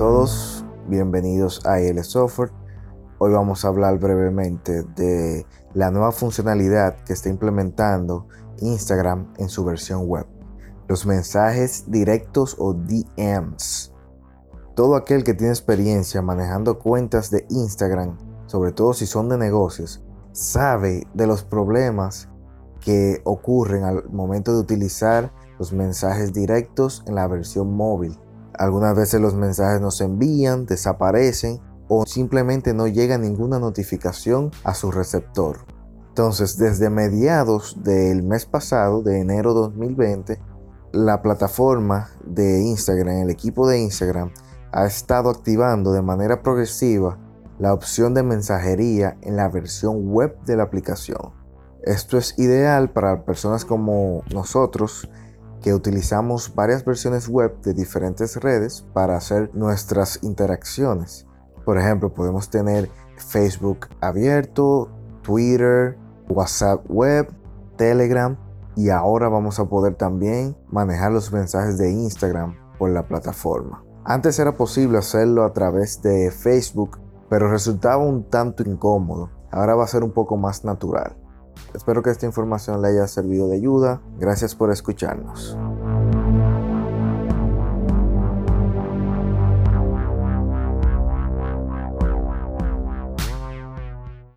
todos, bienvenidos a IL Software. Hoy vamos a hablar brevemente de la nueva funcionalidad que está implementando Instagram en su versión web. Los mensajes directos o DMs. Todo aquel que tiene experiencia manejando cuentas de Instagram, sobre todo si son de negocios, sabe de los problemas que ocurren al momento de utilizar los mensajes directos en la versión móvil. Algunas veces los mensajes no se envían, desaparecen o simplemente no llega ninguna notificación a su receptor. Entonces, desde mediados del mes pasado, de enero 2020, la plataforma de Instagram, el equipo de Instagram, ha estado activando de manera progresiva la opción de mensajería en la versión web de la aplicación. Esto es ideal para personas como nosotros que utilizamos varias versiones web de diferentes redes para hacer nuestras interacciones. Por ejemplo, podemos tener Facebook abierto, Twitter, WhatsApp web, Telegram y ahora vamos a poder también manejar los mensajes de Instagram por la plataforma. Antes era posible hacerlo a través de Facebook, pero resultaba un tanto incómodo. Ahora va a ser un poco más natural. Espero que esta información le haya servido de ayuda. Gracias por escucharnos.